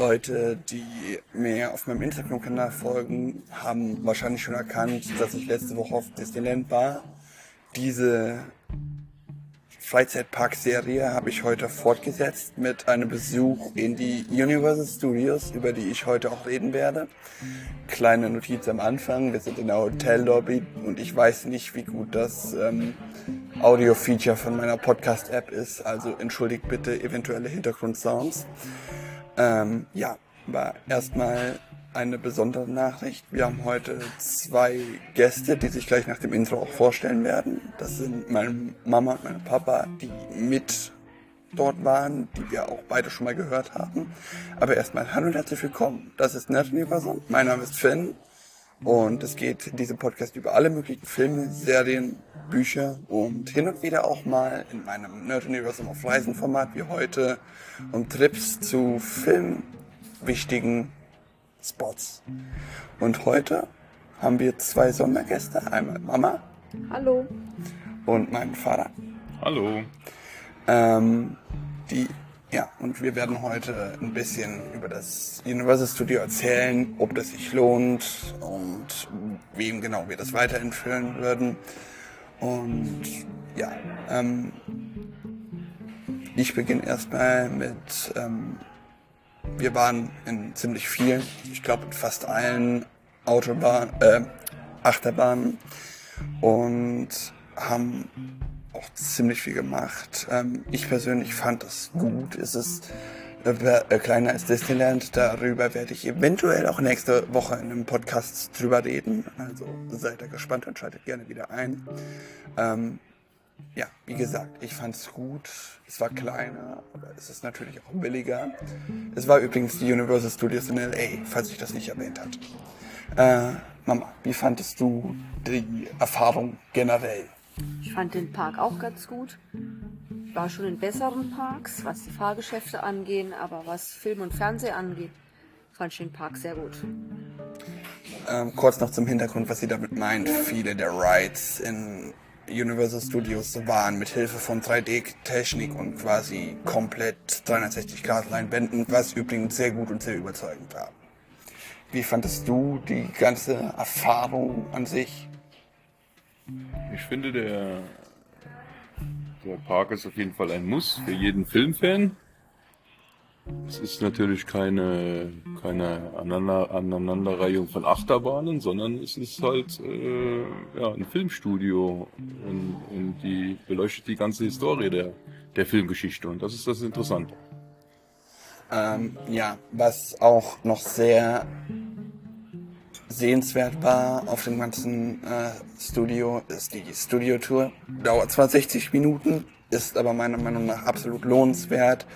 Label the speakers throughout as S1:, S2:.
S1: Leute, die mir auf meinem Instagram-Kanal folgen, haben wahrscheinlich schon erkannt, dass ich letzte Woche auf Disneyland war. Diese Freizeitpark-Serie habe ich heute fortgesetzt mit einem Besuch in die Universal Studios, über die ich heute auch reden werde. Kleine Notiz am Anfang, wir sind in der Hotellobby und ich weiß nicht, wie gut das ähm, Audio-Feature von meiner Podcast-App ist, also entschuldigt bitte eventuelle Hintergrundsounds. Ähm, ja, aber erstmal eine besondere Nachricht. Wir haben heute zwei Gäste, die sich gleich nach dem Intro auch vorstellen werden. Das sind meine Mama und mein Papa, die mit dort waren, die wir auch beide schon mal gehört haben. Aber erstmal hallo und herzlich willkommen. Das ist Nerd Universum. Mein Name ist Finn. Und es geht in diesem Podcast über alle möglichen Filme, Serien, Bücher und hin und wieder auch mal in meinem Nerd Universum auf Reisen Format wie heute um Trips zu filmwichtigen Spots. Und heute haben wir zwei Sondergäste. Einmal Mama.
S2: Hallo.
S1: Und meinen Vater.
S3: Hallo.
S1: Ähm, die, ja, und wir werden heute ein bisschen über das Universal Studio erzählen, ob das sich lohnt und wem genau wir das weiterentführen würden. Und ja, ähm, ich beginne erstmal mit ähm, wir waren in ziemlich vielen, ich glaube in fast allen Autobahnen, äh, Achterbahnen und haben auch ziemlich viel gemacht. Ähm, ich persönlich fand das gut. Es ist äh, äh, kleiner als Disneyland. Darüber werde ich eventuell auch nächste Woche in einem Podcast drüber reden. Also seid ihr gespannt und schaltet gerne wieder ein. Ähm, ja, wie gesagt, ich fand es gut. Es war kleiner, aber es ist natürlich auch billiger. Es war übrigens die Universal Studios in LA, falls ich das nicht erwähnt hatte. Äh, Mama, wie fandest du die Erfahrung generell?
S2: Ich fand den Park auch ganz gut. War schon in besseren Parks, was die Fahrgeschäfte angehen, aber was Film und Fernsehen angeht, fand ich den Park sehr gut.
S1: Ähm, kurz noch zum Hintergrund, was sie damit meint. Viele der Rides in Universal Studios waren mit Hilfe von 3D-Technik und quasi komplett 360 Grad Leinwänden, was übrigens sehr gut und sehr überzeugend war. Wie fandest du die ganze Erfahrung an sich?
S3: Ich finde, der, der Park ist auf jeden Fall ein Muss für jeden Filmfan. Es ist natürlich keine, keine Aneinander, Aneinanderreihung von Achterbahnen, sondern es ist halt äh, ja, ein Filmstudio und, und die beleuchtet die ganze Historie der, der Filmgeschichte und das ist das Interessante.
S1: Ähm, ja, was auch noch sehr sehenswert war auf dem ganzen äh, Studio, ist die Studio-Tour. Dauert zwar 60 Minuten, ist aber meiner Meinung nach absolut lohnenswert,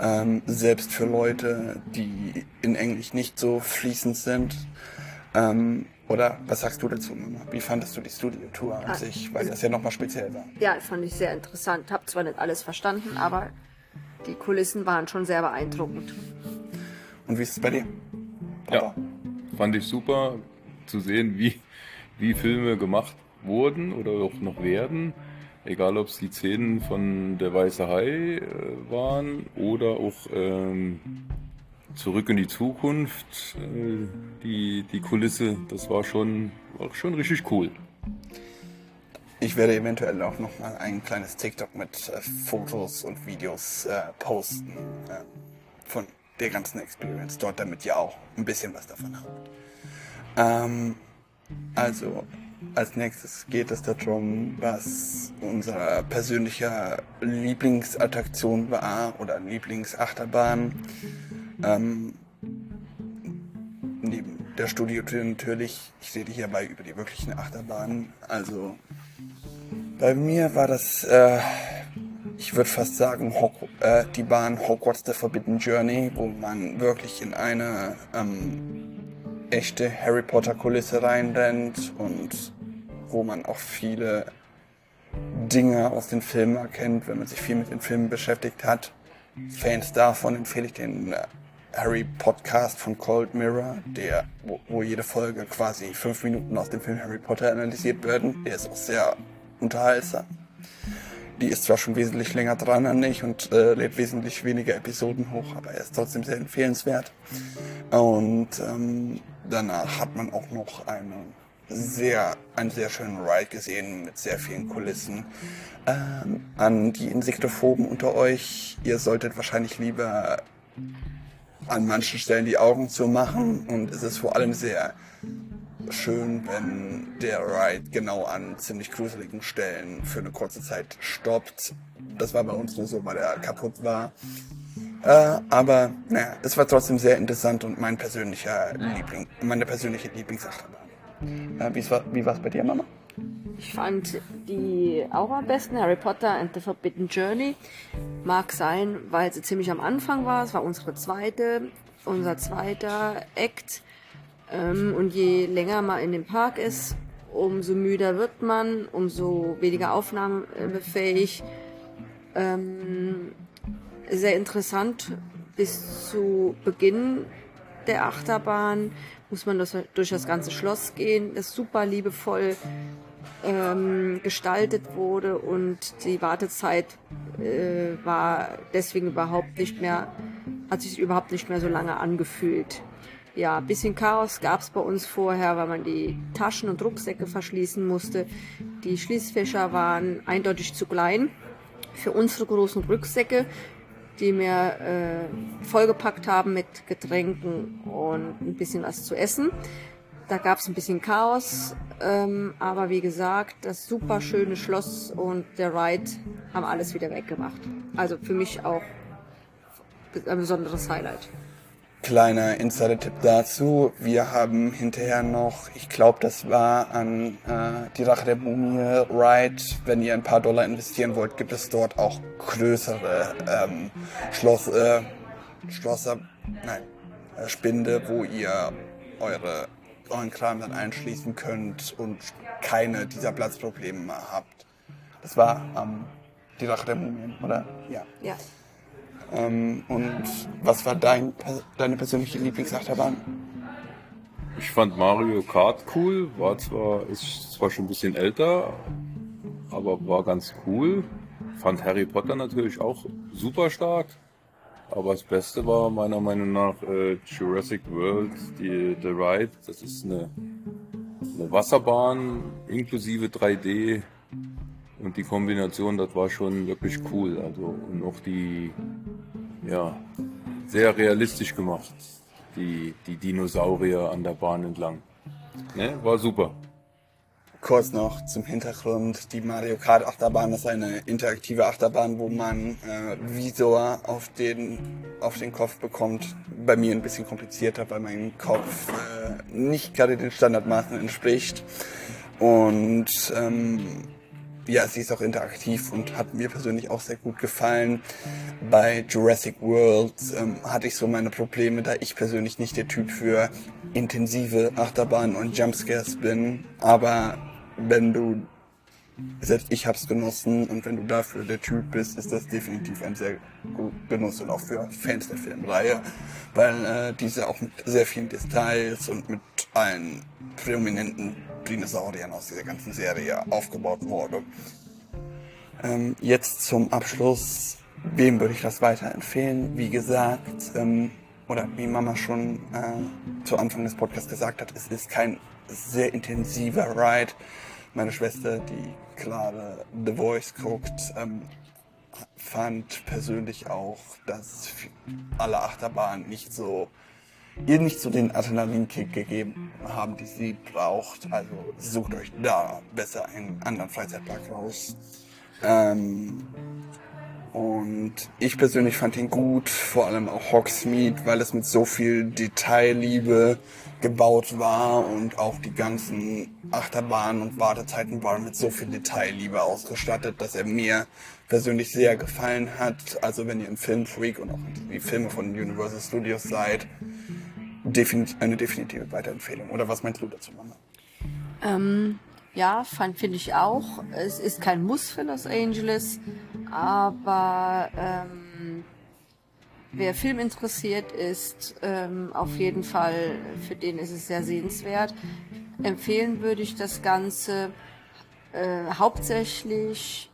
S1: ähm, selbst für Leute, die in Englisch nicht so fließend sind. Ähm, oder was sagst du dazu, Mama? Wie fandest du die Studio-Tour an ah, sich, weil das ja nochmal speziell war?
S2: Ja, fand ich sehr interessant. Hab zwar nicht alles verstanden, aber die Kulissen waren schon sehr beeindruckend.
S1: Und wie ist es bei dir?
S3: Papa? Ja, fand ich super zu sehen, wie, wie Filme gemacht wurden oder auch noch werden. Egal, ob es die Szenen von Der Weiße Hai äh, waren oder auch ähm, Zurück in die Zukunft. Äh, die, die Kulisse, das war schon, war schon richtig cool.
S1: Ich werde eventuell auch noch mal ein kleines TikTok mit äh, Fotos und Videos äh, posten äh, von der ganzen Experience dort, damit ihr auch ein bisschen was davon habt. Ähm, also als nächstes geht es darum, was unser persönlicher Lieblingsattraktion war oder Lieblingsachterbahn. Ähm, neben der Studiotür natürlich. Ich rede hierbei über die wirklichen Achterbahnen. Also bei mir war das, äh, ich würde fast sagen, äh, die Bahn Hogwarts The Forbidden Journey, wo man wirklich in eine ähm, echte Harry Potter Kulisse reinrennt und wo man auch viele Dinge aus den Filmen erkennt, wenn man sich viel mit den Filmen beschäftigt hat. Fans davon empfehle ich den äh, Harry Podcast von Cold Mirror, der, wo, wo, jede Folge quasi fünf Minuten aus dem Film Harry Potter analysiert werden. Der ist auch sehr unterhaltsam. Die ist zwar schon wesentlich länger dran an nicht und äh, lädt wesentlich weniger Episoden hoch, aber er ist trotzdem sehr empfehlenswert. Und ähm, danach hat man auch noch eine sehr, einen sehr schönen Ride gesehen mit sehr vielen Kulissen. Ähm, an die Insektophoben unter euch, ihr solltet wahrscheinlich lieber an manchen Stellen die Augen zu machen und es ist vor allem sehr schön, wenn der Ride genau an ziemlich gruseligen Stellen für eine kurze Zeit stoppt. Das war bei uns nur so, weil er kaputt war. Äh, aber naja, es war trotzdem sehr interessant und mein persönlicher Liebling, meine persönliche Lieblingsachterbahn. Äh, wie war es bei dir, Mama?
S2: Ich fand die auch am besten, Harry Potter and the Forbidden Journey. Mag sein, weil sie ziemlich am Anfang war. Es war unsere zweite, unser zweiter Act. Ähm, und je länger man in dem Park ist, umso müder wird man, umso weniger aufnahmefähig. Ähm, sehr interessant bis zu Beginn der Achterbahn muss man das, durch das ganze Schloss gehen, das super liebevoll ähm, gestaltet wurde und die Wartezeit äh, war deswegen überhaupt nicht mehr, hat sich überhaupt nicht mehr so lange angefühlt. Ja, bisschen Chaos gab es bei uns vorher, weil man die Taschen und Rucksäcke verschließen musste. Die Schließfächer waren eindeutig zu klein für unsere großen Rucksäcke, die wir äh, vollgepackt haben mit Getränken und ein bisschen was zu essen. Da gab es ein bisschen Chaos, ähm, aber wie gesagt, das super schöne Schloss und der Ride haben alles wieder weggemacht. Also für mich auch ein besonderes Highlight.
S1: Kleiner Insider-Tipp dazu. Wir haben hinterher noch, ich glaube, das war an äh, die Rache der Mumie Ride. Wenn ihr ein paar Dollar investieren wollt, gibt es dort auch größere ähm, Schloss, äh, Schlosser, nein, äh, Spinde, wo ihr eure, euren Kram dann einschließen könnt und keine dieser Platzprobleme habt. Das war ähm, die Rache der Mumien, oder?
S2: Ja. Ja.
S1: Ähm, und was war dein, deine persönliche Lieblingsachterbahn?
S3: Ich fand Mario Kart cool, war zwar, ist zwar schon ein bisschen älter, aber war ganz cool. Fand Harry Potter natürlich auch super stark. Aber das Beste war meiner Meinung nach äh, Jurassic World, die, The Ride. Das ist eine, eine Wasserbahn inklusive 3D. Und die Kombination, das war schon wirklich cool. Also, und auch die, ja, sehr realistisch gemacht. Die, die Dinosaurier an der Bahn entlang. Ne, war super.
S1: Kurz noch zum Hintergrund. Die Mario Kart Achterbahn ist eine interaktive Achterbahn, wo man äh, Visor auf den, auf den Kopf bekommt. Bei mir ein bisschen komplizierter, weil mein Kopf äh, nicht gerade den Standardmaßen entspricht. Und ähm, ja, sie ist auch interaktiv und hat mir persönlich auch sehr gut gefallen. Bei Jurassic World ähm, hatte ich so meine Probleme, da ich persönlich nicht der Typ für intensive Achterbahnen und Jumpscares bin. Aber wenn du, selbst ich hab's genossen und wenn du dafür der Typ bist, ist das definitiv ein sehr Genuss und auch für Fans der Filmreihe, weil äh, diese auch mit sehr vielen Details und mit allen prominenten Dinosauriern aus dieser ganzen Serie aufgebaut wurde. Ähm, jetzt zum Abschluss, wem würde ich das weiterempfehlen? Wie gesagt, ähm, oder wie Mama schon äh, zu Anfang des Podcasts gesagt hat, es ist kein sehr intensiver Ride. Meine Schwester, die gerade The Voice guckt, ähm, fand persönlich auch, dass alle Achterbahnen nicht so ihr nicht so den Adrenalinkick gegeben haben, die sie braucht. Also sucht euch da besser einen anderen Freizeitpark raus. Ähm, und ich persönlich fand ihn gut, vor allem auch Hogsmeade, weil es mit so viel Detailliebe gebaut war und auch die ganzen Achterbahnen und Wartezeiten waren mit so viel Detailliebe ausgestattet, dass er mir persönlich sehr gefallen hat. Also wenn ihr ein Filmfreak und auch die Filme von Universal Studios seid, eine definitive Weiterempfehlung. Oder was meinst du dazu, Mama?
S2: Ähm, ja, finde ich auch. Es ist kein Muss für Los Angeles, aber ähm, wer Film interessiert ist, ähm, auf jeden Fall, für den ist es sehr sehenswert. Empfehlen würde ich das Ganze äh, hauptsächlich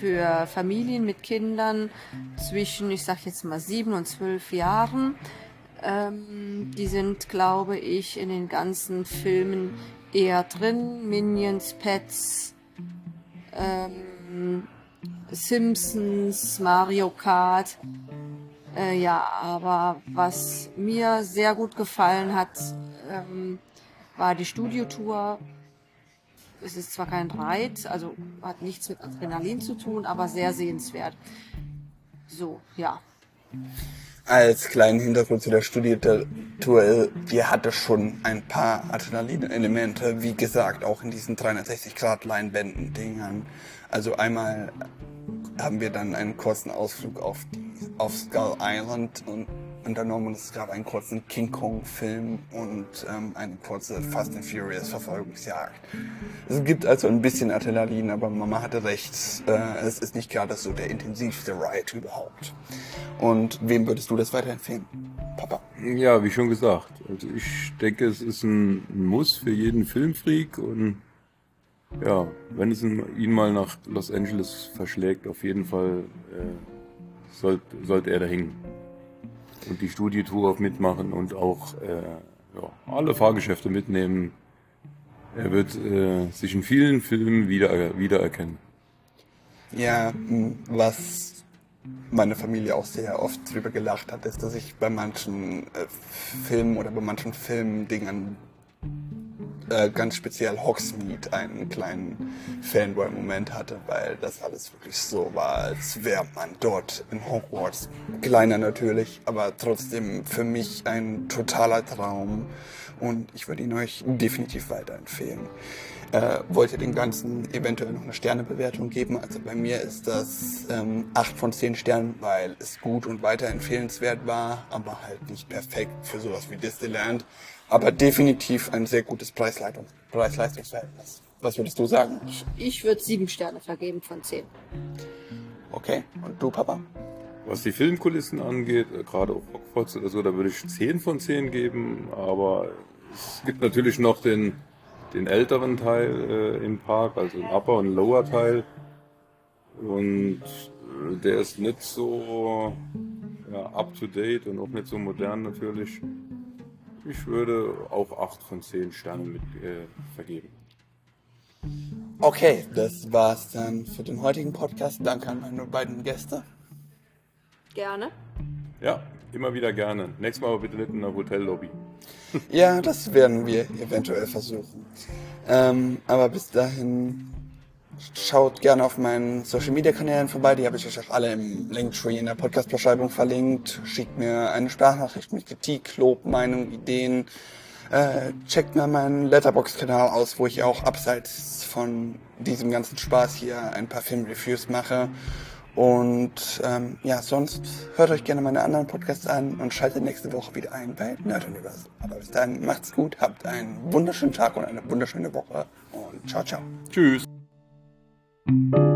S2: für Familien mit Kindern zwischen, ich sag jetzt mal, sieben und zwölf Jahren. Ähm, die sind, glaube ich, in den ganzen Filmen eher drin. Minions, Pets, ähm, Simpsons, Mario Kart. Äh, ja, aber was mir sehr gut gefallen hat, ähm, war die Studiotour. Es ist zwar kein Reit, also hat nichts mit Adrenalin zu tun, aber sehr sehenswert. So, ja.
S1: Als kleinen Hintergrund zu der Studiotour, die hatte schon ein paar Adrenalin-Elemente, wie gesagt, auch in diesen 360-Grad-Leinwänden-Dingern. Also einmal haben wir dann einen kurzen Ausflug auf, die, auf Skull Island und unternommen es gab einen kurzen King Kong Film und ähm, eine kurze Fast and Furious Verfolgungsjagd. Es gibt also ein bisschen Adrenalin, aber Mama hatte recht, äh, es ist nicht gerade so der intensivste Ride überhaupt. Und wem würdest du das weiterempfehlen? Papa?
S3: Ja, wie schon gesagt, also ich denke, es ist ein Muss für jeden Filmfreak und ja, wenn es ihn mal nach Los Angeles verschlägt, auf jeden Fall äh, sollte, sollte er da hängen. Und die Studietour auch mitmachen und auch äh, ja, alle Fahrgeschäfte mitnehmen. Er wird äh, sich in vielen Filmen wieder, wiedererkennen.
S1: Ja, was meine Familie auch sehr oft drüber gelacht hat, ist, dass ich bei manchen äh, Filmen oder bei manchen Filmdingern äh, ganz speziell Hogsmeade einen kleinen Fanboy-Moment hatte, weil das alles wirklich so war, als wäre man dort in Hogwarts. Kleiner natürlich, aber trotzdem für mich ein totaler Traum und ich würde ihn euch definitiv weiterempfehlen. Äh, wollt ihr dem Ganzen eventuell noch eine Sternebewertung geben? Also bei mir ist das ähm, 8 von 10 Sternen, weil es gut und weiterempfehlenswert war, aber halt nicht perfekt für sowas wie Disneyland aber definitiv ein sehr gutes Preis-Leistungsverhältnis. Was würdest du sagen?
S2: Ich würde sieben Sterne vergeben von zehn.
S1: Okay, und du, Papa?
S3: Was die Filmkulissen angeht, äh, gerade auf Hogwarts oder so, da würde ich 10 von 10 geben, aber es gibt natürlich noch den, den älteren Teil äh, im Park, also den Upper und Lower Teil. Und äh, der ist nicht so ja, up to date und auch nicht so modern natürlich. Ich würde auch 8 von 10 Sternen mit äh, vergeben.
S1: Okay, das war's dann für den heutigen Podcast. Danke an meine beiden Gäste.
S2: Gerne.
S3: Ja, immer wieder gerne. Nächstes Mal aber bitte nicht in der Hotellobby.
S1: ja, das werden wir eventuell versuchen. Ähm, aber bis dahin Schaut gerne auf meinen Social Media Kanälen vorbei, die habe ich euch auch alle im Linktree in der Podcast-Beschreibung verlinkt. Schickt mir eine Sprachnachricht mit Kritik, Lob, Meinung, Ideen. Äh, checkt mal meinen Letterbox-Kanal aus, wo ich auch abseits von diesem ganzen Spaß hier ein paar Filmreviews mache. Und ähm, ja, sonst hört euch gerne meine anderen Podcasts an und schaltet nächste Woche wieder ein bei Nerd Universe. Aber bis dahin macht's gut, habt einen wunderschönen Tag und eine wunderschöne Woche und ciao, ciao.
S3: Tschüss.
S4: Thank you